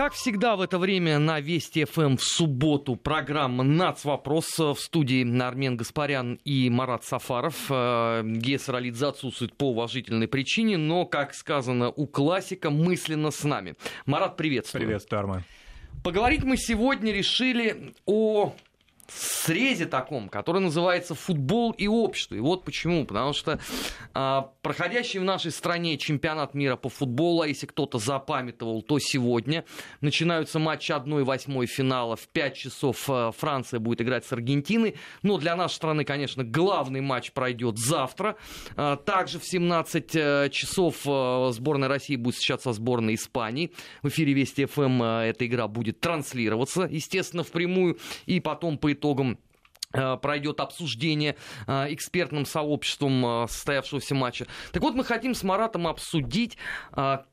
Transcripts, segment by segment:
Как всегда в это время на Вести ФМ в субботу программа «Нацвопрос» в студии Армен Гаспарян и Марат Сафаров. Э, Алидзе отсутствует по уважительной причине, но, как сказано у классика, мысленно с нами. Марат, приветствую. Приветствую, Армен. Поговорить мы сегодня решили о срезе таком, который называется футбол и общество. И вот почему. Потому что а, проходящий в нашей стране чемпионат мира по футболу, а если кто-то запамятовал, то сегодня начинаются матчи 1-8 финала. В 5 часов а, Франция будет играть с Аргентиной. Но для нашей страны, конечно, главный матч пройдет завтра. А, также в 17 а, часов сборная России будет встречаться со сборной Испании. В эфире Вести ФМ а, эта игра будет транслироваться, естественно, впрямую. И потом по итогам э, пройдет обсуждение э, экспертным сообществом э, состоявшегося матча. Так вот, мы хотим с Маратом обсудить,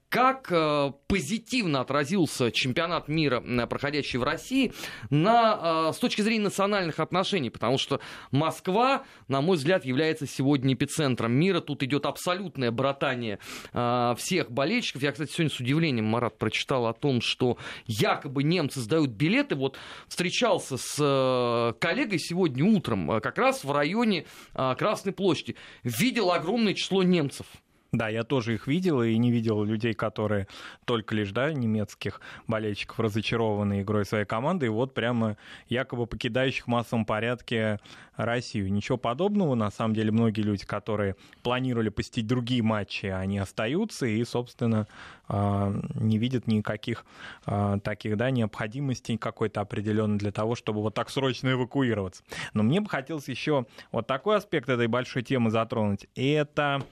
как э, позитивно отразился чемпионат мира, проходящий в России, на, э, с точки зрения национальных отношений, потому что Москва, на мой взгляд, является сегодня эпицентром мира. Тут идет абсолютное братание э, всех болельщиков. Я, кстати, сегодня с удивлением, Марат, прочитал о том, что якобы немцы сдают билеты. Вот встречался с коллегой сегодня утром, как раз в районе Красной площади. Видел огромное число немцев. Да, я тоже их видел и не видел людей, которые только лишь, да, немецких болельщиков разочарованы игрой своей команды, и вот прямо якобы покидающих в массовом порядке Россию. Ничего подобного, на самом деле, многие люди, которые планировали посетить другие матчи, они остаются и, собственно, а, не видят никаких а, таких, да, необходимостей какой-то определенной для того, чтобы вот так срочно эвакуироваться. Но мне бы хотелось еще вот такой аспект этой большой темы затронуть. Это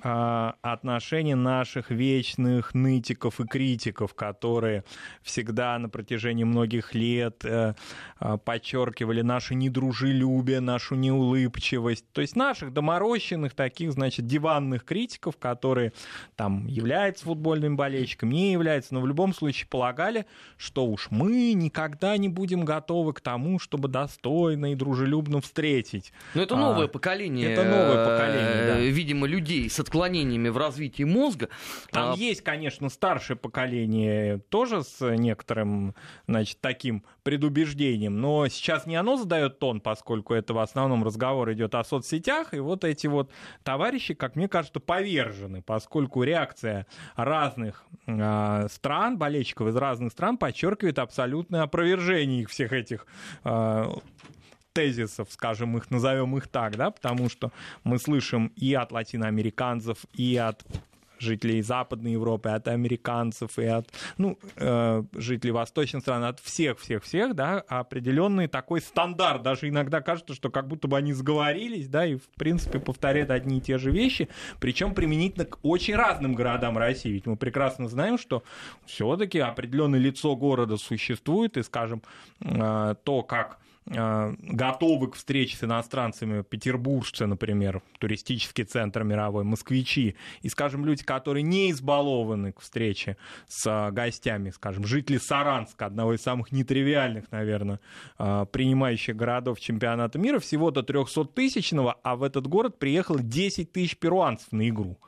отношения наших вечных нытиков и критиков, которые всегда на протяжении многих лет э, а, подчеркивали наше недружелюбие, нашу неулыбчивость. То есть наших доморощенных таких, значит, диванных критиков, которые там являются футбольными болельщиками, не являются, но в любом случае полагали, что уж мы никогда не будем готовы к тому, чтобы достойно и дружелюбно встретить. Но это новое а, поколение. Это новое поколение, да. Видимо, людей отклонениями в развитии мозга. Там а... есть, конечно, старшее поколение тоже с некоторым, значит, таким предубеждением, но сейчас не оно задает тон, поскольку это в основном разговор идет о соцсетях, и вот эти вот товарищи, как мне кажется, повержены, поскольку реакция разных э, стран, болельщиков из разных стран подчеркивает абсолютное опровержение их всех этих э, тезисов, скажем их, назовем их так, да, потому что мы слышим и от латиноамериканцев, и от жителей Западной Европы, от американцев и от ну, э, жителей восточных стран, от всех-всех-всех, да, определенный такой стандарт. Даже иногда кажется, что как будто бы они сговорились, да, и в принципе повторяют одни и те же вещи, причем применительно к очень разным городам России. Ведь мы прекрасно знаем, что все-таки определенное лицо города существует, и, скажем, э, то, как готовы к встрече с иностранцами, петербуржцы, например, туристический центр мировой, москвичи, и, скажем, люди, которые не избалованы к встрече с э, гостями, скажем, жители Саранска, одного из самых нетривиальных, наверное, э, принимающих городов чемпионата мира, всего-то 300-тысячного, а в этот город приехало 10 тысяч перуанцев на игру.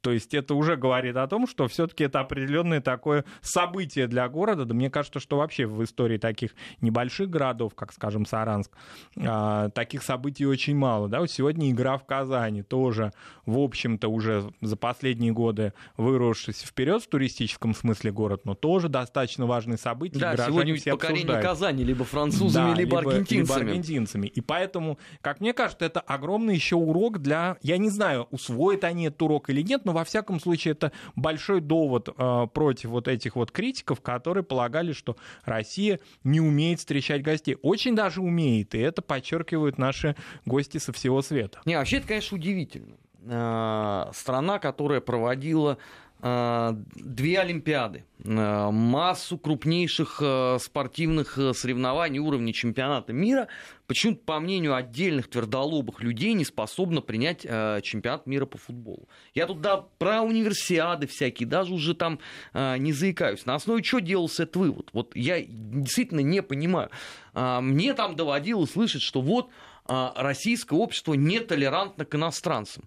То есть это уже говорит о том, что все-таки это определенное такое событие для города. Да мне кажется, что вообще в истории таких небольших городов, как, скажем, Саранск, а, таких событий очень мало. Да? Вот сегодня игра в Казани тоже, в общем-то, уже за последние годы выросшись вперед в туристическом смысле город, но тоже достаточно важное событие. Да, сегодня ведь покорение обсуждают. Казани либо французами, да, либо, либо аргентинцами. Либо аргентинцами. И поэтому, как мне кажется, это огромный еще урок для... Я не знаю, усвоят они этот урок или нет, но во всяком случае это большой довод э, против вот этих вот критиков, которые полагали, что Россия не умеет встречать гостей. Очень даже умеет, и это подчеркивают наши гости со всего света. Не, вообще это, конечно, удивительно. Э, страна, которая проводила две Олимпиады, э, массу крупнейших э, спортивных соревнований уровня чемпионата мира, почему-то, по мнению отдельных твердолобых людей, не способна принять чемпионат мира по футболу. Я тут да, про универсиады всякие, даже уже там не заикаюсь. На основе чего делался этот вывод? Вот я действительно не понимаю. Мне там доводилось слышать, что вот российское общество нетолерантно к иностранцам.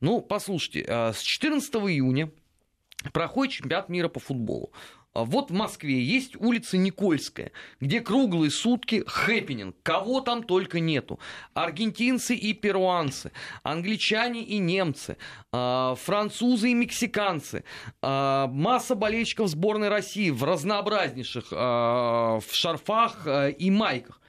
Ну, послушайте, с 14 июня проходит чемпионат мира по футболу. А вот в Москве есть улица Никольская, где круглые сутки хэппенинг. Кого там только нету. Аргентинцы и перуанцы, англичане и немцы, а, французы и мексиканцы, а, масса болельщиков сборной России в разнообразнейших в шарфах и майках.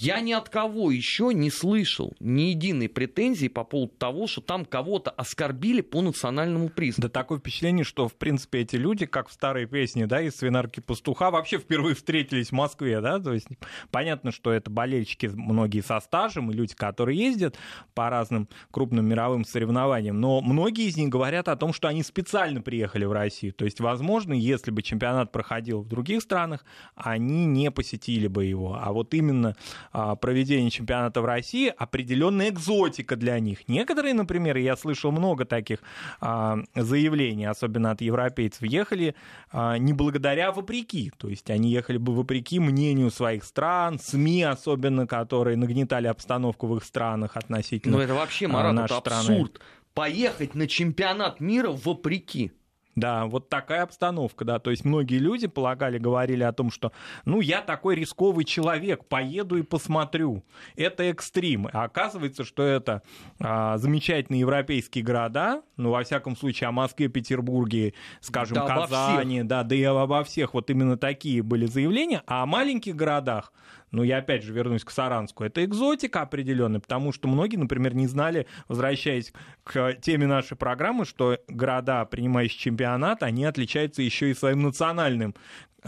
Я ни от кого еще не слышал ни единой претензии по поводу того, что там кого-то оскорбили по национальному признаку. Да такое впечатление, что, в принципе, эти люди, как в старой песне, да, из «Свинарки пастуха», вообще впервые встретились в Москве, да, то есть понятно, что это болельщики многие со стажем и люди, которые ездят по разным крупным мировым соревнованиям, но многие из них говорят о том, что они специально приехали в Россию, то есть, возможно, если бы чемпионат проходил в других странах, они не посетили бы его, а вот именно проведения чемпионата в России определенная экзотика для них. Некоторые, например, я слышал много таких а, заявлений, особенно от европейцев, ехали а, не благодаря, а вопреки. То есть они ехали бы вопреки мнению своих стран, СМИ особенно, которые нагнетали обстановку в их странах относительно Ну это вообще, Марат, это абсурд. Страны. Поехать на чемпионат мира вопреки. Да, вот такая обстановка, да. То есть многие люди полагали, говорили о том, что, ну, я такой рисковый человек, поеду и посмотрю. Это экстрим. А оказывается, что это а, замечательные европейские города, ну, во всяком случае, о Москве, Петербурге, скажем, да, Казани, да, да и обо всех вот именно такие были заявления. А о маленьких городах, ну, я опять же вернусь к Саранску, это экзотика определенная, потому что многие, например, не знали, возвращаясь к теме нашей программы, что города, принимающие чемпионат, они отличаются еще и своим национальным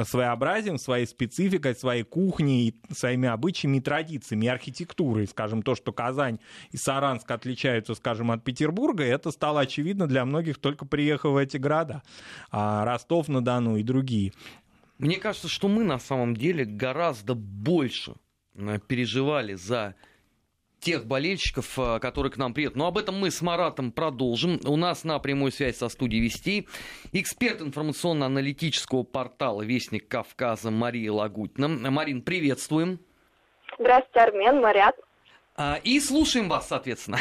своеобразием, своей спецификой, своей кухней, своими обычаями и традициями, и архитектурой. Скажем, то, что Казань и Саранск отличаются, скажем, от Петербурга, это стало очевидно для многих, только приехав в эти города. А Ростов-на-Дону и другие. Мне кажется, что мы на самом деле гораздо больше э, переживали за тех болельщиков, э, которые к нам приедут. Но об этом мы с Маратом продолжим. У нас на прямой связь со студией Вести эксперт информационно-аналитического портала «Вестник Кавказа» Мария Лагутина. Марин, приветствуем. Здравствуйте, Армен, Марят. А, и слушаем вас, соответственно.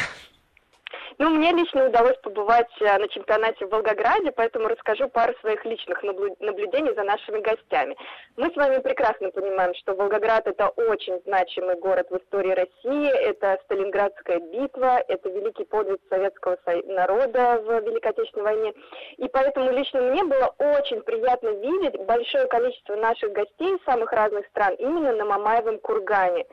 Ну, мне лично удалось побывать э, на чемпионате в Волгограде, поэтому расскажу пару своих личных наблюдений за нашими гостями. Мы с вами прекрасно понимаем, что Волгоград – это очень значимый город в истории России, это Сталинградская битва, это великий подвиг советского народа в Великой Отечественной войне. И поэтому лично мне было очень приятно видеть большое количество наших гостей из самых разных стран именно на Мамаевом кургане.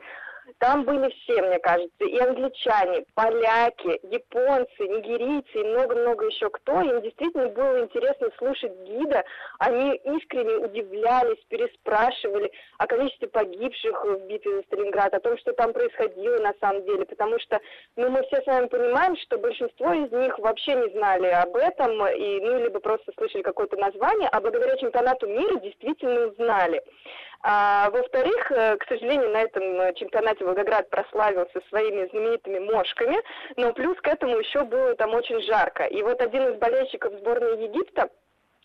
Там были все, мне кажется, и англичане, поляки, японцы, нигерийцы и много-много еще кто. Им действительно было интересно слушать гида. Они искренне удивлялись, переспрашивали о количестве погибших в битве за Сталинград, о том, что там происходило на самом деле. Потому что ну, мы все с вами понимаем, что большинство из них вообще не знали об этом, и, ну, либо просто слышали какое-то название, а благодаря чемпионату мира действительно узнали. А, во-вторых, э, к сожалению, на этом э, чемпионате Волгоград прославился своими знаменитыми мошками, но плюс к этому еще было там очень жарко. И вот один из болельщиков сборной Египта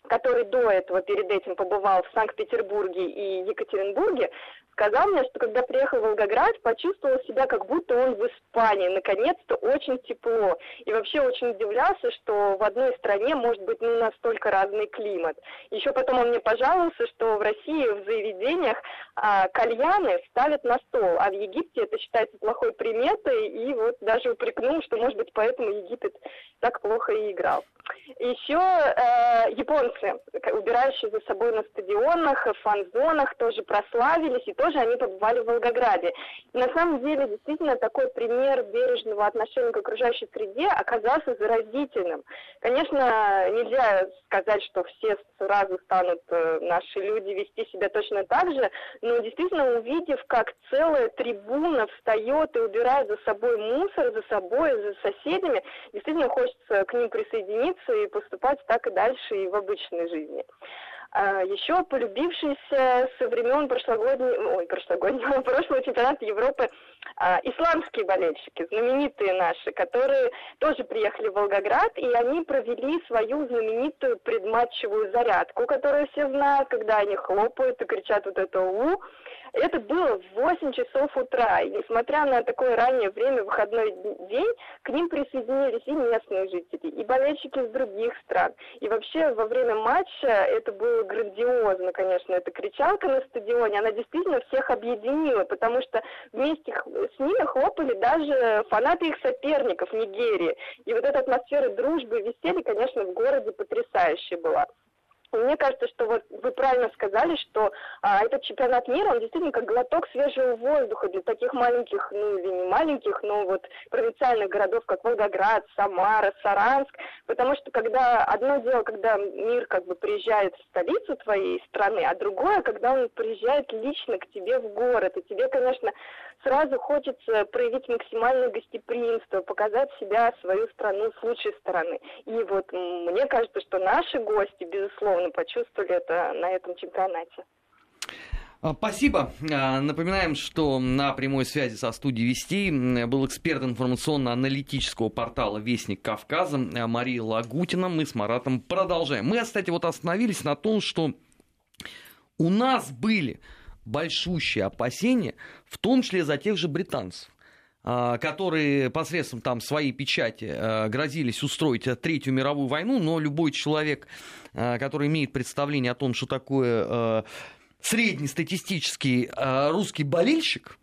который до этого перед этим побывал в Санкт-Петербурге и Екатеринбурге, сказал мне, что когда приехал в Волгоград, почувствовал себя, как будто он в Испании. Наконец-то очень тепло. И вообще очень удивлялся, что в одной стране может быть ну, настолько разный климат. Еще потом он мне пожаловался, что в России в заведениях а, кальяны ставят на стол, а в Египте это считается плохой приметой, и вот даже упрекнул, что, может быть, поэтому Египет так плохо и играл. Еще э, японцы, убирающие за собой на стадионах, фан-зонах, тоже прославились, и тоже они побывали в Волгограде. И на самом деле, действительно, такой пример бережного отношения к окружающей среде оказался заразительным. Конечно, нельзя сказать, что все сразу станут э, наши люди вести себя точно так же, но действительно, увидев, как целая трибуна встает и убирает за собой мусор, за собой, за соседями, действительно хочется к ним присоединиться и поступать так и дальше и в обычной жизни. А, Еще полюбившиеся со времен прошлогоднего, ой, прошлогоднего, прошлого чемпионата Европы а, исламские болельщики, знаменитые наши, которые тоже приехали в Волгоград, и они провели свою знаменитую предматчевую зарядку, которую все знают, когда они хлопают и кричат вот это «у», Это было в 8 часов утра, и несмотря на такое раннее время, выходной день, к ним присоединились и местные жители, и болельщики из других стран. И вообще во время матча это было грандиозно, конечно, эта кричалка на стадионе, она действительно всех объединила, потому что вместе с ними хлопали даже фанаты их соперников Нигерии. И вот эта атмосфера дружбы и веселья, конечно, в городе потрясающая была. Мне кажется, что вот вы правильно сказали, что а, этот чемпионат мира, он действительно как глоток свежего воздуха для таких маленьких, ну или не маленьких, но вот провинциальных городов, как Волгоград, Самара, Саранск, потому что когда одно дело, когда мир как бы приезжает в столицу твоей страны, а другое, когда он приезжает лично к тебе в город, и тебе, конечно, сразу хочется проявить максимальное гостеприимство, показать себя, свою страну с лучшей стороны. И вот мне кажется, что наши гости, безусловно, почувствовали это на этом чемпионате. А, спасибо. А, напоминаем, что на прямой связи со студией Вести был эксперт информационно-аналитического портала «Вестник Кавказа» Мария Лагутина. Мы с Маратом продолжаем. Мы, кстати, вот остановились на том, что у нас были большущие опасения, в том числе за тех же британцев а, которые посредством там своей печати а, грозились устроить Третью мировую войну, но любой человек, а, который имеет представление о том, что такое среднестатистический русский болельщик,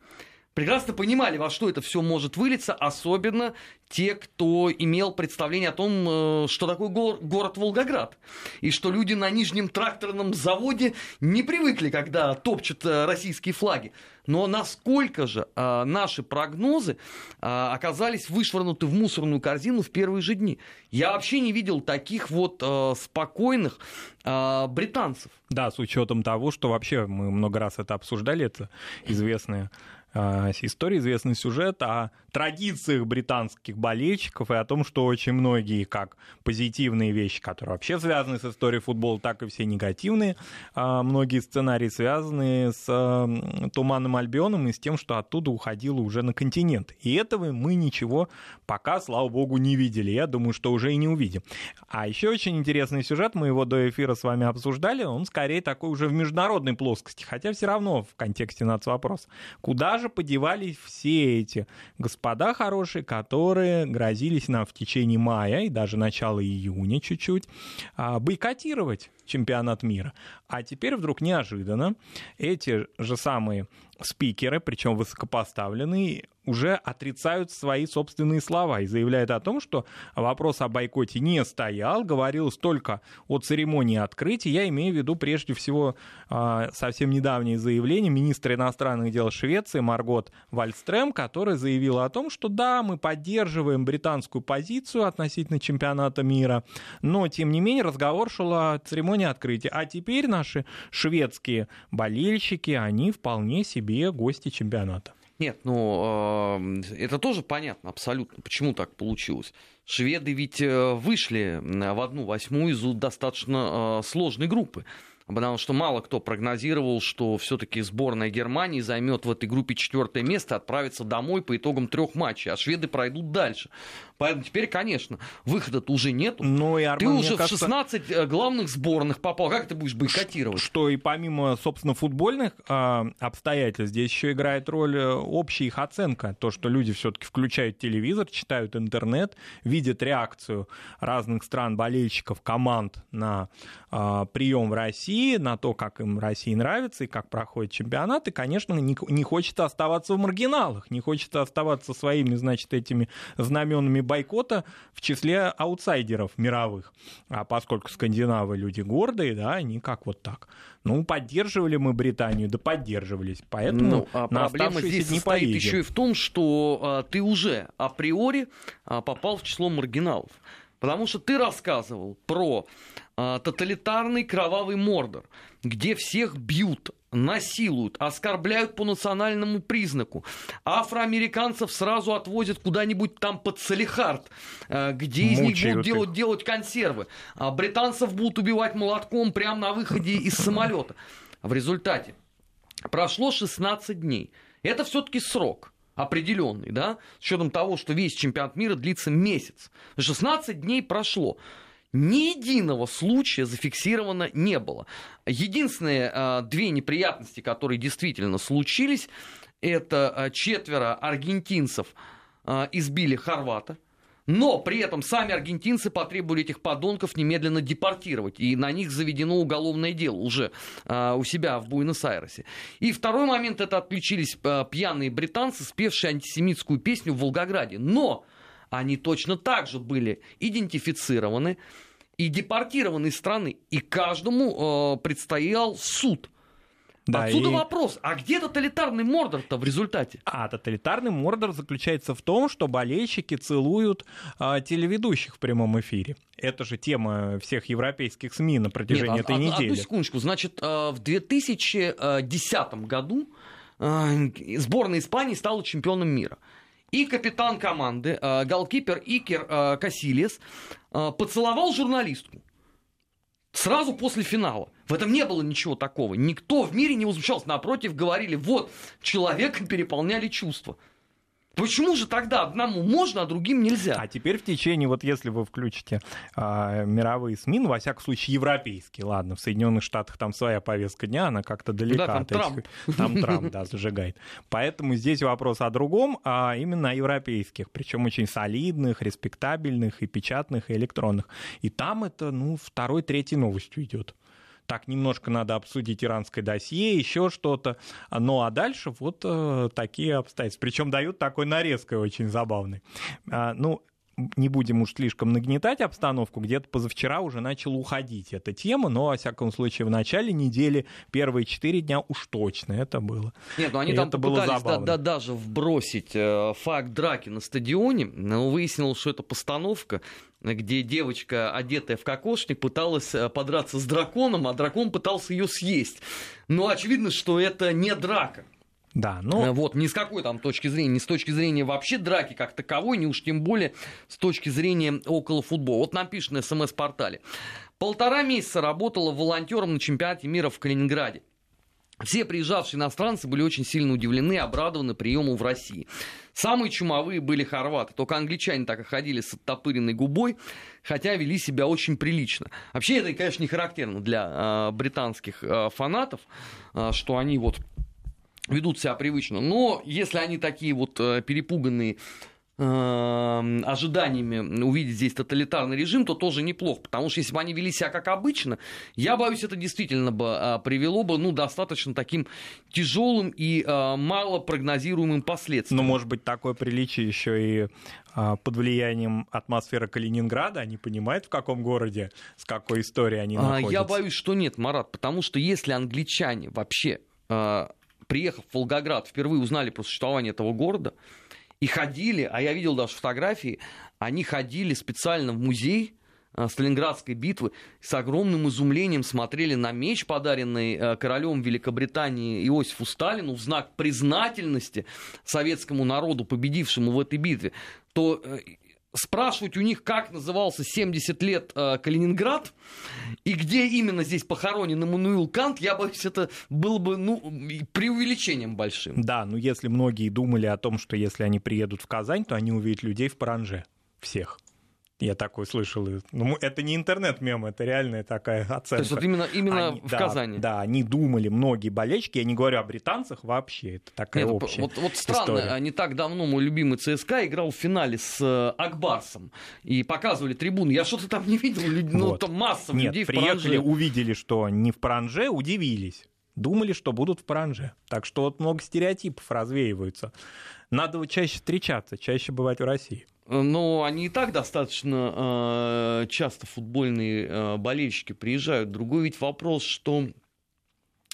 прекрасно понимали, во что это все может вылиться, особенно те, кто имел представление о том, э, что такое город Волгоград. И что люди на Нижнем тракторном заводе не привыкли, когда топчут э, российские флаги. Но насколько же э, наши прогнозы оказались вышвырнуты в мусорную корзину в первые же дни? Я вообще не видел таких вот спокойных британцев. Да, с учетом того, что вообще мы много раз это обсуждали, это известная а, история, известный сюжет о традициях британских болельщиков и о том, что очень многие, как позитивные вещи, которые вообще связаны с историей футбола, так и все негативные, а, многие сценарии связаны с Туманным Альбионом и с тем, что оттуда уходило уже на континент. И этого мы ничего пока, слава богу, не видели. Я думаю, что уже и не увидим. А еще очень интересный сюжет, мы его до эфира с вами обсуждали, он скорее такой уже в международной плоскости, хотя все равно в контексте нацвопроса. Куда же подевались все эти господа хорошие, которые грозились нам в течение мая и даже начала июня чуть-чуть а, бойкотировать чемпионат мира. А теперь вдруг неожиданно эти же самые спикеры, причем высокопоставленные, уже отрицают свои собственные слова и заявляют о том, что вопрос о бойкоте не стоял, говорилось только о церемонии открытия. Я имею в виду прежде всего а, совсем недавнее заявление министра иностранных дел Швеции Маргот Вальстрем, которая заявила о том, что да, мы поддерживаем британскую позицию относительно чемпионата мира, но тем не менее разговор шел о церемонии открытия. А теперь наши шведские болельщики, они вполне себе гости чемпионата. Нет, ну это тоже понятно абсолютно, почему так получилось. Шведы ведь э, вышли в одну восьмую из достаточно э, сложной группы потому что мало кто прогнозировал, что все-таки сборная Германии займет в этой группе четвертое место, отправится домой по итогам трех матчей, а шведы пройдут дальше. Поэтому теперь, конечно, выхода-то уже нету. Ну, и, Арман, ты уже кажется... в 16 э, главных сборных попал. Как ты будешь бойкотировать? Что и помимо, собственно, футбольных э, обстоятельств, здесь еще играет роль э, общая их оценка. То, что люди все-таки включают телевизор, читают интернет, видят реакцию разных стран, болельщиков, команд на э, прием в России, на то, как им России нравится и как проходит чемпионат. И, конечно, не, не хочется оставаться в маргиналах, не хочется оставаться своими, значит, этими знаменами бойкота в числе аутсайдеров мировых. А поскольку скандинавы люди гордые, да, они как вот так. Ну, поддерживали мы Британию, да поддерживались. Поэтому ну, а на проблема здесь дни состоит поедем. еще и в том, что а, ты уже априори а, попал в число маргиналов. Потому что ты рассказывал про а, тоталитарный кровавый мордор, где всех бьют, насилуют, оскорбляют по национальному признаку. Афроамериканцев сразу отвозят куда-нибудь там под Салихард, э, где из них будут делать, делать консервы. А британцев будут убивать молотком прямо на выходе из самолета. В результате прошло 16 дней. Это все-таки срок определенный, да, с учетом того, что весь чемпионат мира длится месяц. 16 дней прошло. Ни единого случая зафиксировано не было. Единственные э, две неприятности, которые действительно случились, это э, четверо аргентинцев э, избили хорвата. Но при этом сами аргентинцы потребовали этих подонков немедленно депортировать. И на них заведено уголовное дело уже э, у себя в Буэнос-Айресе. И второй момент это отключились э, пьяные британцы, спевшие антисемитскую песню в Волгограде. Но они точно так же были идентифицированы и депортированы из страны. И каждому э, предстоял суд. Да, Отсюда и... вопрос, а где тоталитарный Мордор-то в результате? А тоталитарный Мордор заключается в том, что болельщики целуют а, телеведущих в прямом эфире. Это же тема всех европейских СМИ на протяжении Нет, этой од- недели. Одну секундочку. Значит, а, в 2010 году а, сборная Испании стала чемпионом мира. И капитан команды, а, голкипер Икер Касилес, поцеловал журналистку сразу после финала. В этом не было ничего такого. Никто в мире не возмущался. Напротив, говорили, вот, человека переполняли чувства. Почему же тогда одному можно, а другим нельзя? А теперь в течение, вот если вы включите а, мировые СМИ, ну, во всяком случае, европейские, ладно, в Соединенных Штатах там своя повестка дня, она как-то далека да, там от Трамп. этих... Там Трамп, да, зажигает. Поэтому здесь вопрос о другом, а именно о европейских, причем очень солидных, респектабельных и печатных, и электронных. И там это, ну, второй, третьей новостью идет так немножко надо обсудить иранское досье, еще что-то. Ну а дальше вот э, такие обстоятельства. Причем дают такой нарезкой очень забавный. А, ну, не будем уж слишком нагнетать обстановку, где-то позавчера уже начала уходить эта тема, но, во всяком случае, в начале недели, первые четыре дня уж точно это было. Нет, ну они И там попытались да, да, даже вбросить э, факт драки на стадионе, но выяснилось, что это постановка, где девочка, одетая в кокошник, пыталась э, подраться с драконом, а дракон пытался ее съесть. Но очевидно, что это не драка. Да, но... Э, вот, ни с какой там точки зрения, ни с точки зрения вообще драки как таковой, ни уж тем более с точки зрения около футбола. Вот пишут на смс-портале. Полтора месяца работала волонтером на чемпионате мира в Калининграде. Все приезжавшие иностранцы были очень сильно удивлены и обрадованы приему в России. Самые чумовые были хорваты. Только англичане так и ходили с оттопыренной губой, хотя вели себя очень прилично. Вообще это, конечно, не характерно для э, британских э, фанатов, э, что они вот ведут себя привычно. Но если они такие вот э, перепуганные Эм, ожиданиями увидеть здесь тоталитарный режим, то тоже неплохо, потому что если бы они вели себя как обычно, я боюсь, это действительно бы а, привело бы ну, достаточно таким тяжелым и а, мало прогнозируемым последствиям. Но, может быть, такое приличие еще и а, под влиянием атмосферы Калининграда, они понимают, в каком городе, с какой историей они находятся? Я боюсь, что нет, Марат, потому что если англичане вообще, приехав в Волгоград, впервые узнали про существование этого города, и ходили, а я видел даже фотографии, они ходили специально в музей, э, Сталинградской битвы с огромным изумлением смотрели на меч, подаренный э, королем Великобритании Иосифу Сталину в знак признательности советскому народу, победившему в этой битве, то э, спрашивать у них, как назывался 70 лет э, Калининград и где именно здесь похоронен Эммануил Кант, я боюсь, это было бы ну, преувеличением большим. Да, но если многие думали о том, что если они приедут в Казань, то они увидят людей в Паранже. Всех. Я такой слышал. Ну, это не интернет-мем, это реальная такая оценка. То есть вот именно, именно они, в да, Казани? Да, они думали, многие болельщики, я не говорю о британцах вообще, это такая Нет, общая вот, вот странно, история. не так давно мой любимый ЦСКА играл в финале с э, Акбарсом, и показывали трибуны. Я что-то там не видел, ну, вот. там масса Нет, людей приехали, в Паранже. увидели, что не в Паранже, удивились. Думали, что будут в Паранже. Так что вот много стереотипов развеиваются. Надо чаще встречаться, чаще бывать в России. Но они и так достаточно э, часто футбольные э, болельщики приезжают. Другой ведь вопрос, что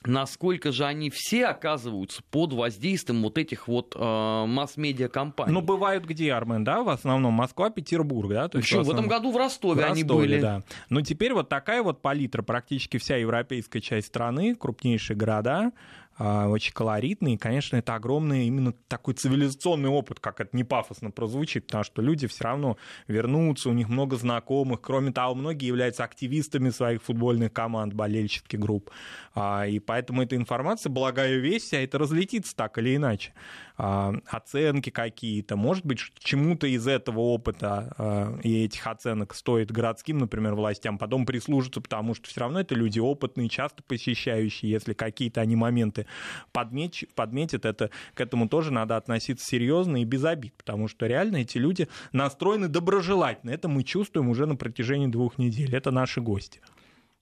насколько же они все оказываются под воздействием вот этих вот э, масс-медиа компаний. Ну, бывают где, Армен, да, в основном Москва, Петербург, да? То есть Причем в, основном... в этом году в Ростове, в они были. да. Но теперь вот такая вот палитра, практически вся европейская часть страны, крупнейшие города, очень колоритный. И, конечно, это огромный именно такой цивилизационный опыт, как это не пафосно прозвучит, потому что люди все равно вернутся, у них много знакомых. Кроме того, многие являются активистами своих футбольных команд, болельщицких групп. А, и поэтому эта информация, благая весть, а это разлетится так или иначе. А, оценки какие-то, может быть, чему-то из этого опыта а, и этих оценок стоит городским, например, властям потом прислужиться, потому что все равно это люди опытные, часто посещающие, если какие-то они моменты подметь, подметят, это, к этому тоже надо относиться серьезно и без обид, потому что реально эти люди настроены доброжелательно, это мы чувствуем уже на протяжении двух недель, это наши гости.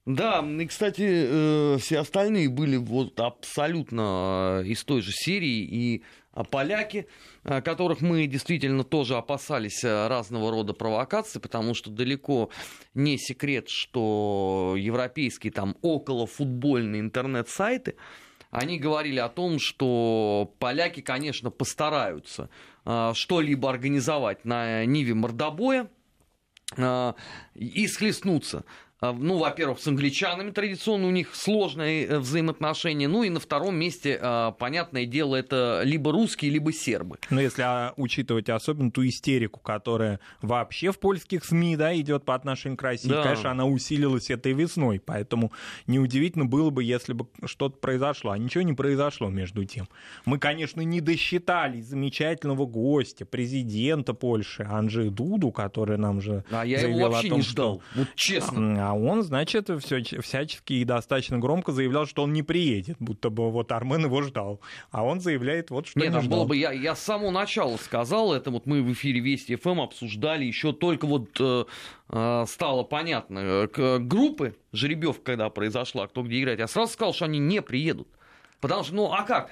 Да, и, кстати, э, все остальные были вот абсолютно э, из той же серии, и а поляки, э, которых мы действительно тоже опасались разного рода провокаций, потому что далеко не секрет, что европейские там около футбольные интернет-сайты, они говорили о том, что поляки, конечно, постараются что-либо организовать на Ниве мордобоя и схлестнуться а, ну, во-первых, с англичанами традиционно у них сложные э, взаимоотношения, ну и на втором месте, а, понятное дело, это либо русские, либо сербы. Но если а, учитывать особенно ту истерику, которая вообще в польских СМИ да, идет по отношению к России, да. конечно, она усилилась этой весной, поэтому неудивительно было бы, если бы что-то произошло, а ничего не произошло между тем. Мы, конечно, не досчитали замечательного гостя, президента Польши Анджея Дуду, который нам же А я его вообще том, не ждал, что... вот честно. А он, значит, все, всячески и достаточно громко заявлял, что он не приедет, будто бы вот Армен его ждал. А он заявляет вот, что Нет, не ждал. было бы, я, я с самого начала сказал, это вот мы в эфире Вести ФМ эм обсуждали, еще только вот э, э, стало понятно, э, к, группы жеребьев, когда произошла, кто где играет, я сразу сказал, что они не приедут. Потому что, ну а как?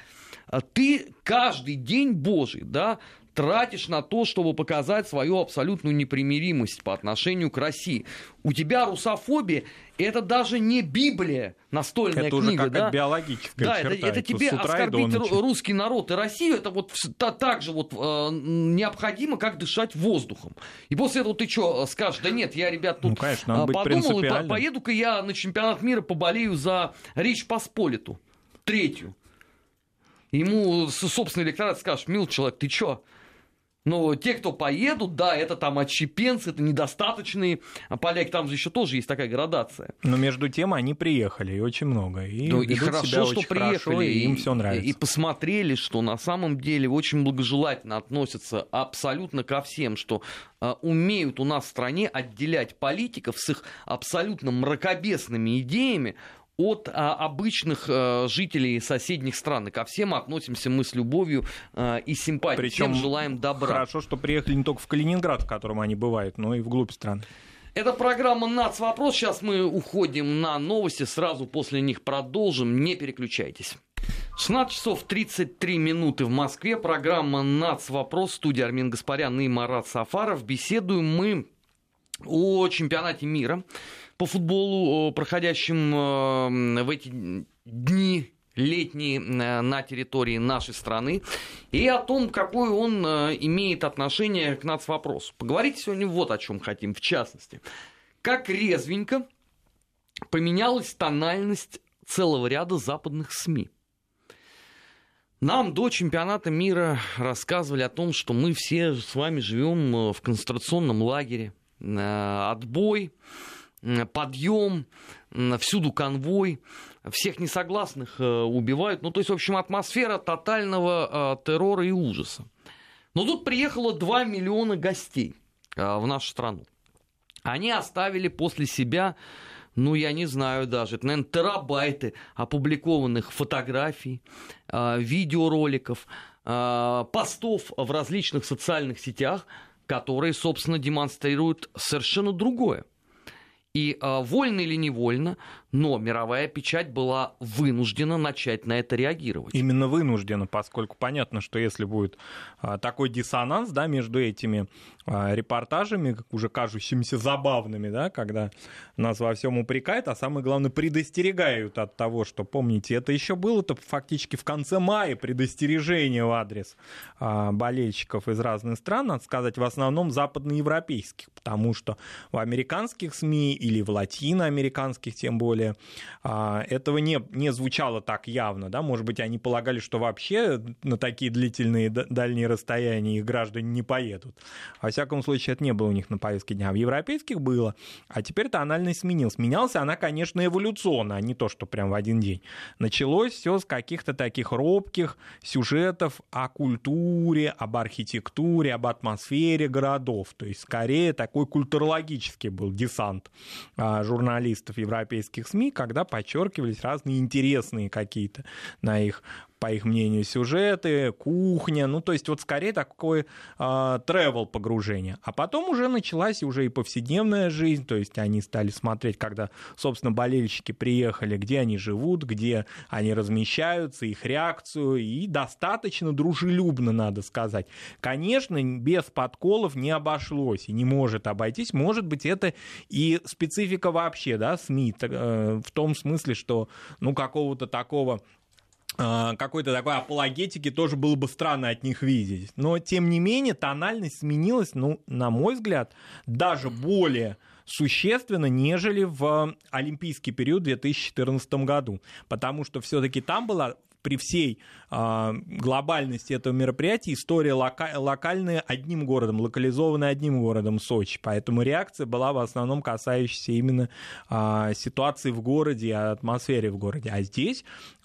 Ты каждый день Божий, да, тратишь на то, чтобы показать свою абсолютную непримиримость по отношению к России. У тебя русофобия это даже не Библия, настольная это книга. Это уже как да? биологическая Да, черта. это, это тебе оскорбить русский народ и Россию, это вот так же вот э, необходимо, как дышать воздухом. И после этого ты что, скажешь, да нет, я, ребят, тут ну, конечно, э, подумал, и по поеду-ка я на чемпионат мира поболею за Речь Посполиту, третью. Ему собственный электорат скажет, мил человек, ты чё? Но те, кто поедут, да, это там отщепенцы, это недостаточные поляки, там же еще тоже есть такая градация. Но между тем они приехали, и очень много. И, ну, и хорошо, что приехали, хорошо, и им все нравится. И посмотрели, что на самом деле очень благожелательно относятся абсолютно ко всем, что э, умеют у нас в стране отделять политиков с их абсолютно мракобесными идеями от а, обычных а, жителей соседних стран. И ко всем относимся мы с любовью а, и симпатией. Причем всем желаем добра. Хорошо, что приехали не только в Калининград, в котором они бывают, но и вглубь страны. Это программа «Нац. Вопрос». Сейчас мы уходим на новости. Сразу после них продолжим. Не переключайтесь. 16 часов 33 минуты в Москве. Программа «Нац. Вопрос». Студия Армин Гаспарян и Марат Сафаров. Беседуем мы о чемпионате мира по футболу, проходящим э, в эти дни летние э, на территории нашей страны, и о том, какое он э, имеет отношение к нацвопросу. Поговорить сегодня вот о чем хотим, в частности. Как резвенько поменялась тональность целого ряда западных СМИ. Нам до чемпионата мира рассказывали о том, что мы все с вами живем в концентрационном лагере, отбой, подъем, всюду конвой, всех несогласных э, убивают. Ну, то есть, в общем, атмосфера тотального э, террора и ужаса. Но тут приехало 2 миллиона гостей э, в нашу страну. Они оставили после себя, ну, я не знаю даже, это, наверное, терабайты опубликованных фотографий, видеороликов, постов в различных социальных сетях, которые, собственно, демонстрируют совершенно другое – и э, вольно или невольно, но мировая печать была вынуждена начать на это реагировать. Именно вынуждена, поскольку понятно, что если будет а, такой диссонанс да, между этими репортажами, как уже кажущимися забавными, да, когда нас во всем упрекают, а самое главное предостерегают от того, что, помните, это еще было-то фактически в конце мая предостережение в адрес а, болельщиков из разных стран, надо сказать, в основном западноевропейских, потому что в американских СМИ или в латиноамериканских тем более. А, этого не, не звучало так явно, да, может быть, они полагали, что вообще на такие длительные дальние расстояния их граждане не поедут. Во всяком случае, это не было у них на повестке дня. В европейских было, а теперь тональность сменилась. Менялась она, конечно, эволюционно, а не то, что прям в один день. Началось все с каких-то таких робких сюжетов о культуре, об архитектуре, об атмосфере городов. То есть, скорее, такой культурологический был десант а, журналистов европейских СМИ, когда подчеркивались разные интересные какие-то на их по их мнению, сюжеты, кухня, ну, то есть вот скорее такое travel а, погружение. А потом уже началась уже и повседневная жизнь, то есть они стали смотреть, когда, собственно, болельщики приехали, где они живут, где они размещаются, их реакцию, и достаточно дружелюбно, надо сказать. Конечно, без подколов не обошлось и не может обойтись. Может быть, это и специфика вообще, да, СМИ, э, в том смысле, что, ну, какого-то такого какой-то такой апологетики тоже было бы странно от них видеть. Но, тем не менее, тональность сменилась, ну, на мой взгляд, даже более существенно, нежели в олимпийский период в 2014 году. Потому что все-таки там была при всей э, глобальности этого мероприятия история лока- локальная одним городом, локализованная одним городом Сочи. Поэтому реакция была в основном касающаяся именно э, ситуации в городе, атмосфере в городе. А здесь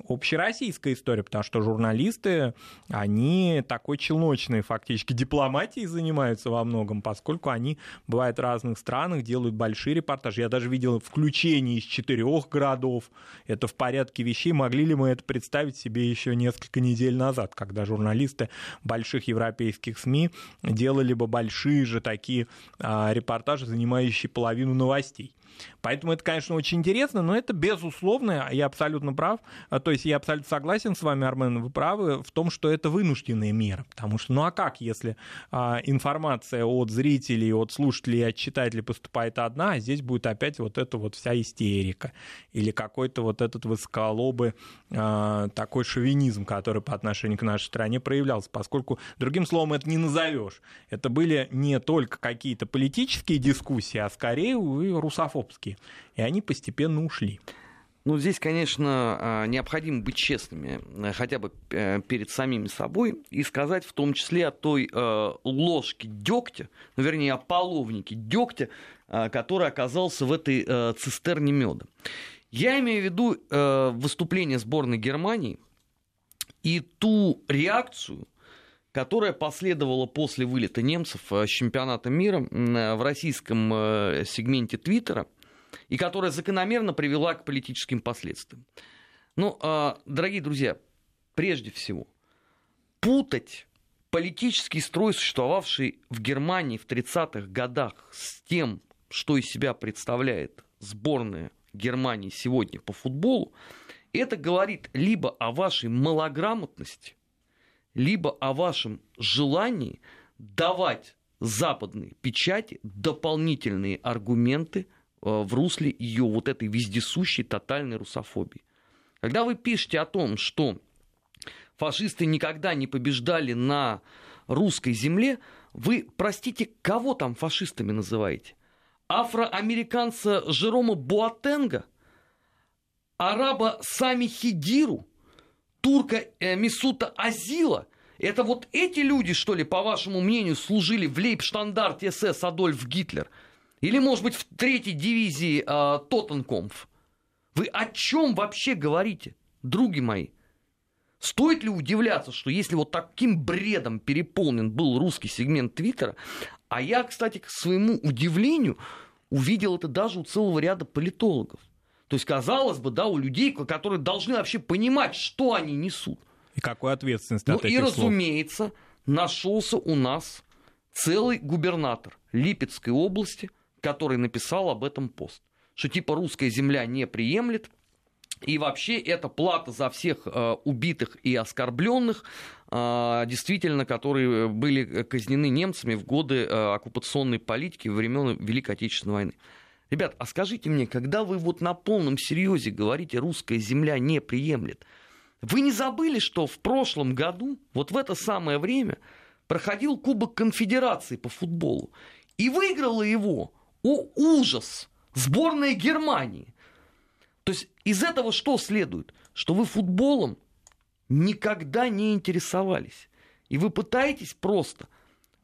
общероссийская история, потому что журналисты, они такой челночной фактически дипломатией занимаются во многом, поскольку они бывают в разных странах, делают большие репортажи. Я даже видел включение из четырех городов. Это в порядке вещей. Могли ли мы это представить себе себе еще несколько недель назад, когда журналисты больших европейских СМИ делали бы большие же такие а, репортажи, занимающие половину новостей. Поэтому это, конечно, очень интересно, но это безусловно, я абсолютно прав, а, то есть я абсолютно согласен с вами, Армен, вы правы в том, что это вынужденная мера, потому что, ну а как, если а, информация от зрителей, от слушателей, от читателей поступает одна, а здесь будет опять вот эта вот вся истерика или какой-то вот этот высоколобый а, такой шовинизм, который по отношению к нашей стране проявлялся, поскольку, другим словом, это не назовешь. Это были не только какие-то политические дискуссии, а скорее и русофобские. И они постепенно ушли. Ну, здесь, конечно, а, необходимо быть честными, э, хотя бы э, перед самими собой, и сказать в том числе о той э, ложке дегтя, ну, вернее, о половнике дегтя, который оказался в этой цистерне меда. Я имею в виду выступление сборной Германии и ту реакцию, которая последовала после вылета немцев с чемпионата мира в российском сегменте Твиттера – и которая закономерно привела к политическим последствиям. Ну, а, дорогие друзья, прежде всего, путать политический строй, существовавший в Германии в 30-х годах, с тем, что из себя представляет сборная Германии сегодня по футболу, это говорит либо о вашей малограмотности, либо о вашем желании давать западной печати дополнительные аргументы – Э, в русле ее вот этой вездесущей тотальной русофобии. Когда вы пишете о том, что фашисты никогда не побеждали на русской земле, вы, простите, кого там фашистами называете? Афроамериканца Жерома Буатенга? Араба Сами Хидиру? Турка э, Мисута Азила? Это вот эти люди, что ли, по вашему мнению, служили в лейбштандарте СС Адольф Гитлер – или, может быть, в третьей дивизии э, Тоттенкомф? Вы о чем вообще говорите, други мои? Стоит ли удивляться, что если вот таким бредом переполнен был русский сегмент Твиттера, а я, кстати, к своему удивлению, увидел это даже у целого ряда политологов. То есть, казалось бы, да, у людей, которые должны вообще понимать, что они несут. И какую ответственность ну, от этих и, слов. разумеется, нашелся у нас целый губернатор Липецкой области – который написал об этом пост. Что типа русская земля не приемлет, и вообще это плата за всех э, убитых и оскорбленных, э, действительно, которые были казнены немцами в годы э, оккупационной политики времен Великой Отечественной войны. Ребят, а скажите мне, когда вы вот на полном серьезе говорите, русская земля не приемлет, вы не забыли, что в прошлом году, вот в это самое время, проходил Кубок Конфедерации по футболу, и выиграла его о, ужас! Сборная Германии. То есть из этого что следует? Что вы футболом никогда не интересовались. И вы пытаетесь просто,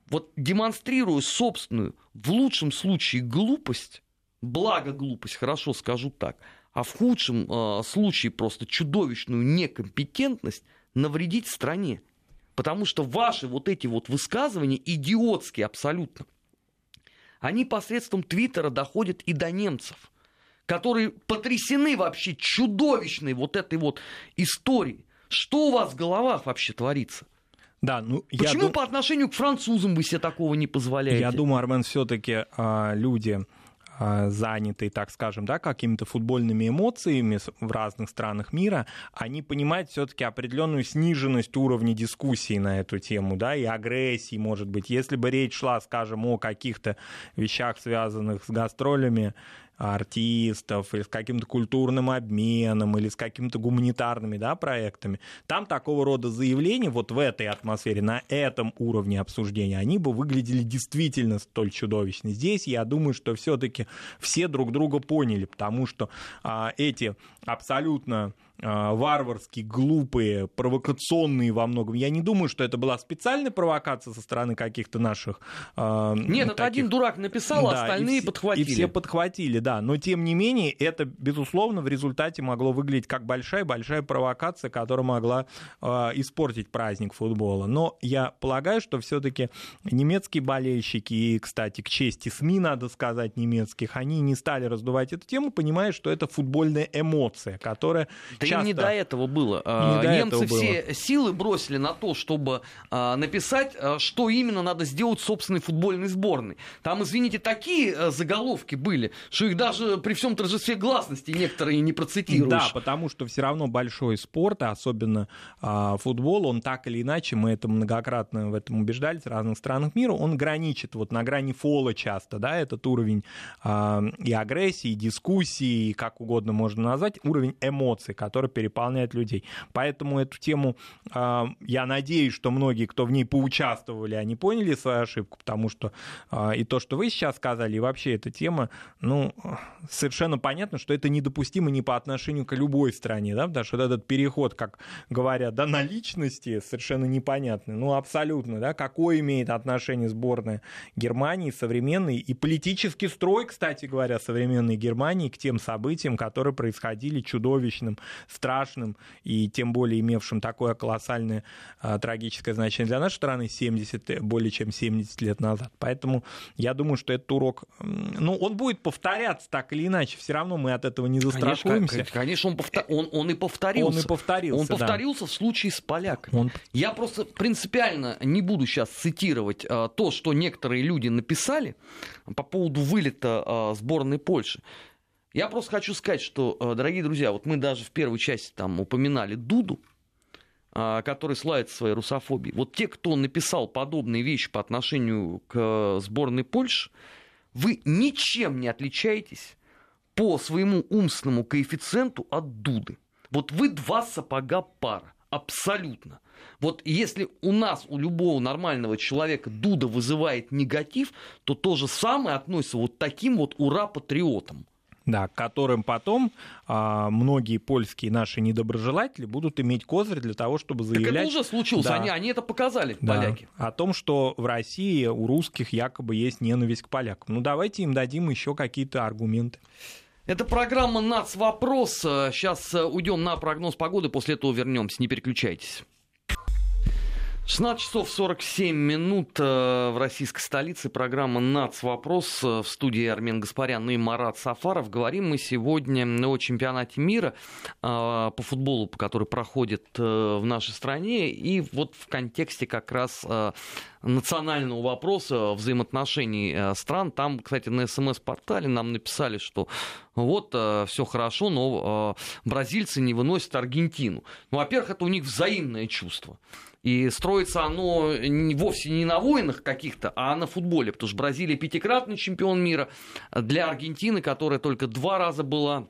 вот демонстрируя собственную, в лучшем случае, глупость, благо глупость, хорошо скажу так, а в худшем э, случае просто чудовищную некомпетентность, навредить стране. Потому что ваши вот эти вот высказывания, идиотские абсолютно, они посредством Твиттера доходят и до немцев, которые потрясены вообще чудовищной вот этой вот историей. Что у вас в головах вообще творится? Да, ну, Почему я по отношению к французам вы себе такого не позволяете? Я думаю, Армен, все-таки а, люди занятые, так скажем, да, какими-то футбольными эмоциями в разных странах мира, они понимают все-таки определенную сниженность уровня дискуссии на эту тему, да, и агрессии, может быть. Если бы речь шла, скажем, о каких-то вещах, связанных с гастролями, артистов, или с каким-то культурным обменом, или с какими-то гуманитарными да, проектами, там такого рода заявления вот в этой атмосфере, на этом уровне обсуждения, они бы выглядели действительно столь чудовищно. Здесь я думаю, что все-таки все друг друга поняли, потому что а, эти абсолютно варварские, глупые, провокационные во многом. Я не думаю, что это была специальная провокация со стороны каких-то наших... Э, Нет, таких... это один дурак написал, да, остальные и подхватили. И все подхватили, да. Но, тем не менее, это, безусловно, в результате могло выглядеть как большая-большая провокация, которая могла э, испортить праздник футбола. Но я полагаю, что все таки немецкие болельщики, и, кстати, к чести СМИ, надо сказать, немецких, они не стали раздувать эту тему, понимая, что это футбольная эмоция, которая часто... им не до этого было. Не до Немцы этого все было. силы бросили на то, чтобы а, написать, а, что именно надо сделать собственной футбольной сборной. Там, извините, такие а, заголовки были, что их даже при всем торжестве гласности некоторые не процитируешь. Да, потому что все равно большой спорт, особенно футбол, он так или иначе, мы это многократно в этом убеждались в разных странах мира, он граничит вот на грани фола часто, да, этот уровень и агрессии, и дискуссии, и как угодно можно назвать, уровень эмоций, который который переполняет людей. Поэтому эту тему, а, я надеюсь, что многие, кто в ней поучаствовали, они поняли свою ошибку, потому что а, и то, что вы сейчас сказали, и вообще эта тема, ну, совершенно понятно, что это недопустимо ни по отношению к любой стране, да, потому что этот переход, как говорят, да, на личности совершенно непонятный, ну, абсолютно, да, какое имеет отношение сборная Германии, современной, и политический строй, кстати говоря, современной Германии к тем событиям, которые происходили чудовищным страшным и тем более имевшим такое колоссальное а, трагическое значение для нашей страны 70, более чем 70 лет назад. Поэтому я думаю, что этот урок, ну, он будет повторяться так или иначе, все равно мы от этого не застрахуемся. Конечно, конечно он, повтор... он, он и повторился. Он и повторился, Он повторился да. в случае с поляками. Он... Я просто принципиально не буду сейчас цитировать а, то, что некоторые люди написали по поводу вылета а, сборной Польши. Я просто хочу сказать, что, э, дорогие друзья, вот мы даже в первой части там упоминали Дуду, а, который славится своей русофобией. Вот те, кто написал подобные вещи по отношению к э, сборной Польши, вы ничем не отличаетесь по своему умственному коэффициенту от Дуды. Вот вы два сапога пара. Абсолютно. Вот если у нас, у любого нормального человека Дуда вызывает негатив, то то же самое относится вот таким вот ура-патриотам. Да, которым потом а, многие польские наши недоброжелатели будут иметь козырь для того, чтобы заявлять... Так это уже случилось, да, они, они это показали, да, поляки. О том, что в России у русских якобы есть ненависть к полякам. Ну, давайте им дадим еще какие-то аргументы. Это программа «Нац. Вопрос». Сейчас уйдем на прогноз погоды, после этого вернемся. Не переключайтесь. 16 часов 47 минут э, в российской столице. Программа «Нац. Вопрос» в студии Армен Гаспарян и Марат Сафаров. Говорим мы сегодня о чемпионате мира э, по футболу, который проходит э, в нашей стране. И вот в контексте как раз национального вопроса взаимоотношений стран. Там, кстати, на СМС-портале нам написали, что вот все хорошо, но бразильцы не выносят Аргентину. Ну, во-первых, это у них взаимное чувство. И строится оно вовсе не на войнах каких-то, а на футболе. Потому что Бразилия пятикратный чемпион мира. Для Аргентины, которая только два раза была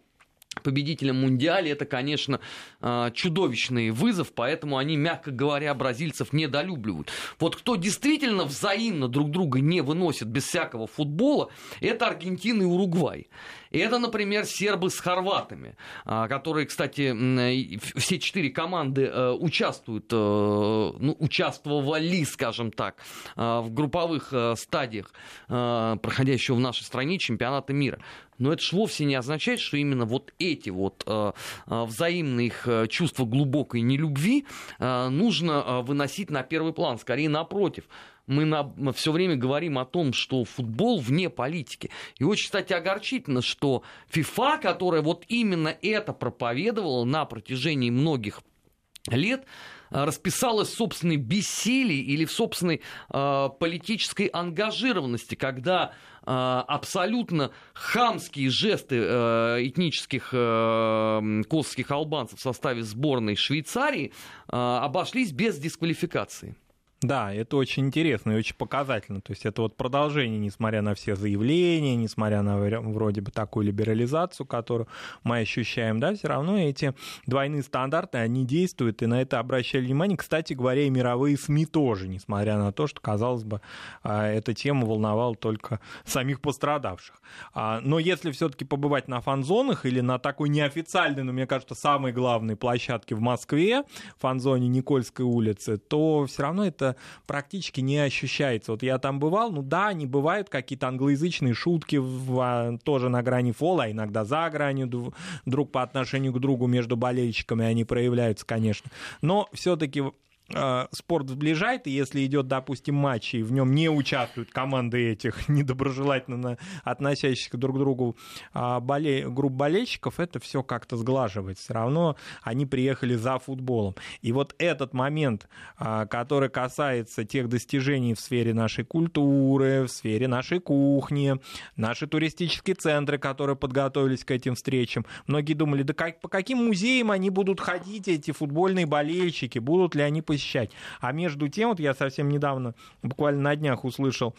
победителем Мундиале, это, конечно, а, чудовищный вызов, поэтому они, мягко говоря, бразильцев недолюбливают. Вот кто действительно взаимно друг друга не выносит без всякого футбола, это Аргентина и Уругвай. И это, например, сербы с хорватами, а, которые, кстати, все четыре команды э, участвуют, э, ну, участвовали, скажем так, э, в групповых стадиях проходящего в нашей стране чемпионата мира. Но это же вовсе не означает, что именно вот эти вот э, взаимные их чувства глубокой нелюбви э, нужно выносить на первый план. Скорее, напротив мы, на, все время говорим о том, что футбол вне политики. И очень, кстати, огорчительно, что ФИФА, которая вот именно это проповедовала на протяжении многих лет, э, расписалась в собственной бессилии или в собственной э, политической ангажированности, когда э, абсолютно хамские жесты э, этнических э, косовских албанцев в составе сборной Швейцарии э, обошлись без дисквалификации. Да, это очень интересно и очень показательно. То есть это вот продолжение, несмотря на все заявления, несмотря на вроде бы такую либерализацию, которую мы ощущаем, да, все равно эти двойные стандарты, они действуют, и на это обращали внимание. Кстати говоря, и мировые СМИ тоже, несмотря на то, что, казалось бы, а, эта тема волновала только самих пострадавших. А, но если все-таки побывать на фан-зонах или на такой неофициальной, но мне кажется, самой главной площадке в Москве, фан-зоне Никольской улицы, то все равно это это практически не ощущается. Вот я там бывал, ну да, не бывают какие-то англоязычные шутки в, а, тоже на грани фола, а иногда за гранью друг по отношению к другу между болельщиками они проявляются, конечно. Но все-таки спорт сближает, и если идет, допустим, матч, и в нем не участвуют команды этих недоброжелательно относящихся друг к другу а, боле... групп болельщиков, это все как-то сглаживает. Все равно они приехали за футболом. И вот этот момент, а, который касается тех достижений в сфере нашей культуры, в сфере нашей кухни, наши туристические центры, которые подготовились к этим встречам, многие думали, да как, по каким музеям они будут ходить, эти футбольные болельщики, будут ли они посещать посещать. А между тем, вот я совсем недавно, буквально на днях услышал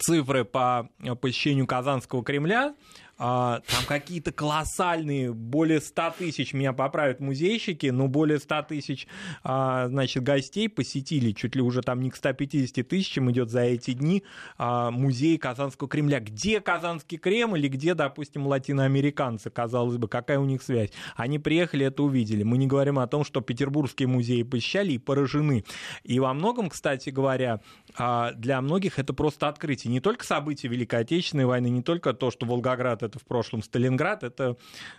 цифры по посещению Казанского Кремля, там какие-то колоссальные, более 100 тысяч, меня поправят музейщики, но более 100 тысяч, а, значит, гостей посетили, чуть ли уже там не к 150 тысячам идет за эти дни а, музей Казанского Кремля. Где Казанский Кремль или где, допустим, латиноамериканцы, казалось бы, какая у них связь? Они приехали, это увидели. Мы не говорим о том, что петербургские музеи посещали и поражены. И во многом, кстати говоря, для многих это просто открытие. Не только события Великой Отечественной войны, не только то, что Волгоград это в прошлом Сталинград, это,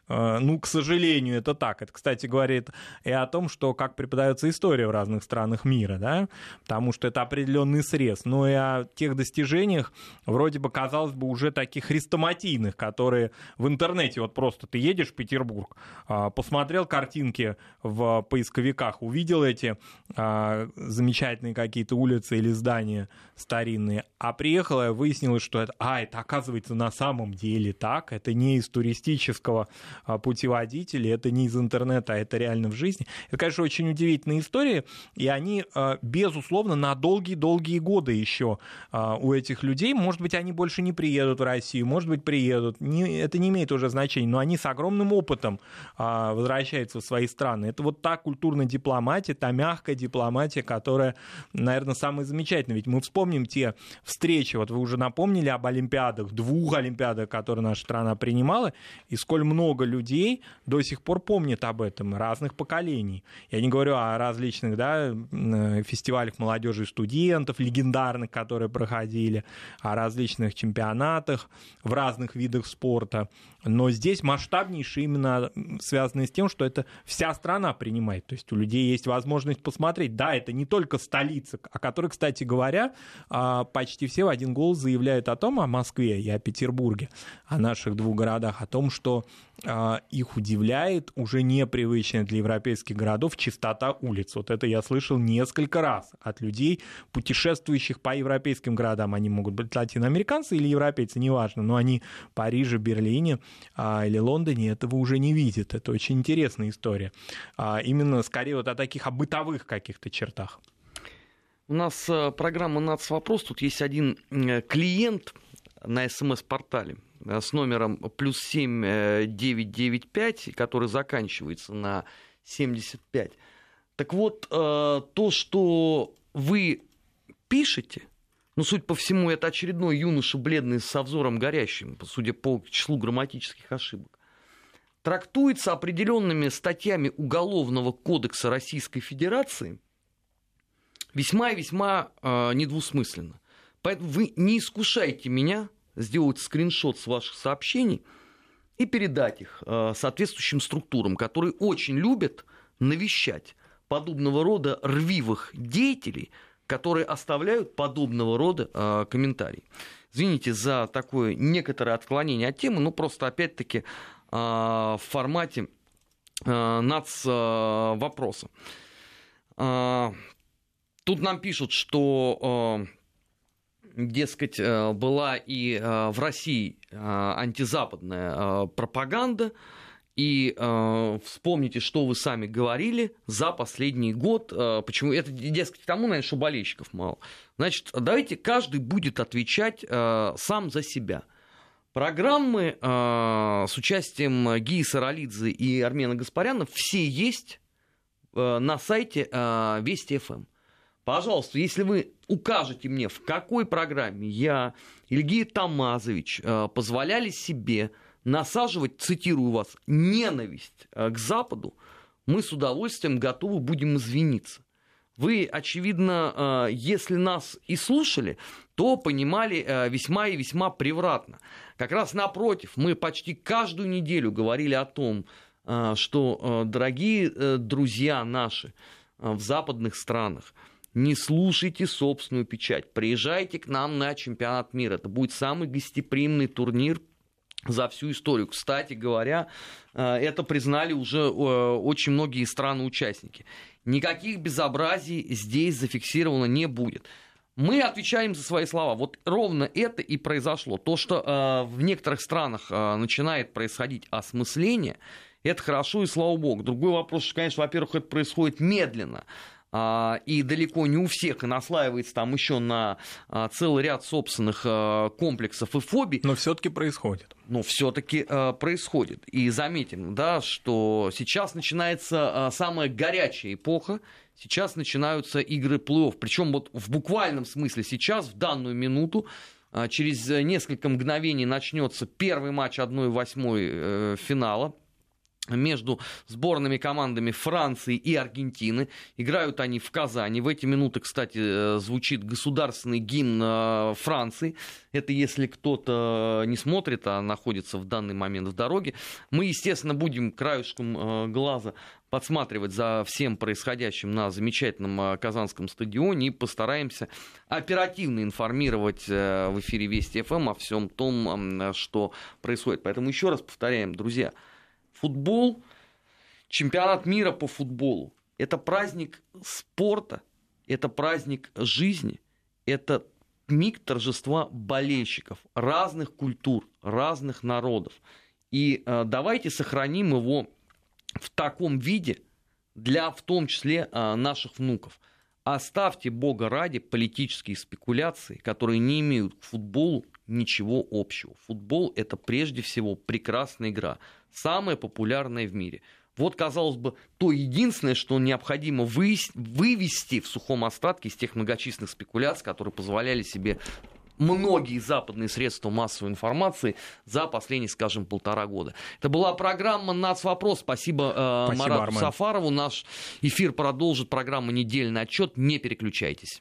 э, ну, к сожалению, это так. Это, кстати, говорит и о том, что как преподается история в разных странах мира, да, потому что это определенный срез, но и о тех достижениях, вроде бы, казалось бы, уже таких хрестоматийных, которые в интернете, вот просто ты едешь в Петербург, а, посмотрел картинки в поисковиках, увидел эти а, замечательные какие-то улицы или здания старинные, а приехала выяснилось, что это, а, это оказывается на самом деле так, так, это не из туристического а, путеводителя, это не из интернета, а это реально в жизни. Это, конечно, очень удивительные истории, и они, а, безусловно, на долгие-долгие годы еще а, у этих людей, может быть, они больше не приедут в Россию, может быть, приедут, не, это не имеет уже значения, но они с огромным опытом возвращаются в свои страны. Это вот та культурная дипломатия, та мягкая дипломатия, которая, наверное, самая замечательная. Ведь мы вспомним те встречи, вот вы уже напомнили об Олимпиадах, двух Олимпиадах, которые наша страна принимала, и сколь много людей до сих пор помнят об этом, разных поколений. Я не говорю о различных да, фестивалях молодежи и студентов, легендарных, которые проходили, о различных чемпионатах в разных видах спорта. Но здесь масштабнейшие именно связанные с тем, что это вся страна принимает. То есть у людей есть возможность посмотреть. Да, это не только столица, о которой, кстати говоря, а, почти все в один голос заявляют о том, о Москве и о Петербурге, о наших двух городах, о том, что их удивляет уже непривычная для европейских городов чистота улиц. Вот это я слышал несколько раз от людей, путешествующих по европейским городам. Они могут быть латиноамериканцы или европейцы, неважно, но они в Париже, Берлине а, или Лондоне этого уже не видят. Это очень интересная история. А, именно скорее вот о таких о бытовых каких-то чертах. У нас э, программа «Нацвопрос». Тут есть один э, клиент на СМС-портале Э, с номером плюс 7995, который заканчивается на 75. Так вот, э, то, что вы пишете, Ну, судя по всему, это очередной юноша бледный со взором горящим, судя по числу грамматических ошибок. Трактуется определенными статьями Уголовного кодекса Российской Федерации весьма и весьма э, недвусмысленно. Поэтому вы не искушайте меня сделать скриншот с ваших сообщений и передать их э, соответствующим структурам, которые очень любят навещать подобного рода рвивых деятелей, которые оставляют подобного рода э, комментарии. Извините за такое некоторое отклонение от темы, но просто опять-таки э, в формате нац вопроса. Тут нам пишут, что дескать, э, была и э, в России э, антизападная пропаганда, и э, вспомните, что вы сами говорили за последний год. Э, почему это, дескать, тому, наверное, что болельщиков мало. Значит, давайте каждый будет отвечать э, сам за себя. Программы э, с участием Гии Саралидзе и Армена Гаспаряна все есть э, на сайте э, Вести ФМ. Пожалуйста, если вы укажете мне, в какой программе я, Ильгия Тамазович, э, позволяли себе насаживать, цитирую вас, ненависть э, к Западу, мы с удовольствием готовы будем извиниться. Вы, очевидно, э, если нас и слушали, то понимали весьма и весьма превратно. Как раз напротив, мы почти каждую неделю говорили о том, что, дорогие друзья наши в западных странах, не слушайте собственную печать. Приезжайте к нам на чемпионат мира. Это будет самый гостеприимный турнир за всю историю. Кстати говоря, э, это признали уже э, очень многие страны-участники. Никаких безобразий здесь зафиксировано не будет. Мы отвечаем за свои слова. Вот ровно это и произошло. То, что э, в некоторых странах начинает происходить осмысление, это хорошо и слава богу. Другой вопрос, что, конечно, во-первых, это происходит медленно. А, и далеко не у всех, и наслаивается там еще на а, целый ряд собственных а, комплексов и фобий. Но все-таки происходит. Но все-таки происходит. И заметим, да, что сейчас начинается самая горячая эпоха, сейчас начинаются игры плей-офф. Причем вот в буквальном смысле сейчас, в данную минуту, через несколько мгновений начнется первый матч 1-8 э, финала между сборными командами Франции и Аргентины. Играют они в Казани. В эти минуты, кстати, э, звучит государственный гимн э, Франции. Это если кто-то не смотрит, а находится в данный момент в дороге. Мы, естественно, будем краешком э, глаза подсматривать за всем происходящим на замечательном Казанском стадионе и постараемся оперативно информировать в эфире Вести ФМ о всем том, что происходит. Поэтому еще раз повторяем, друзья, Футбол, чемпионат мира по футболу – это праздник спорта, это праздник жизни, это миг торжества болельщиков разных культур, разных народов. И э, давайте сохраним его в таком виде для, в том числе, э, наших внуков. Оставьте, Бога ради, политические спекуляции, которые не имеют к футболу ничего общего. Футбол – это прежде всего прекрасная игра самая популярная в мире. Вот, казалось бы, то единственное, что необходимо вывести в сухом остатке из тех многочисленных спекуляций, которые позволяли себе многие западные средства массовой информации за последние, скажем, полтора года. Это была программа «Нацвопрос». Спасибо, э, Спасибо Марату Армен. Сафарову. Наш эфир продолжит программа «Недельный отчет». Не переключайтесь.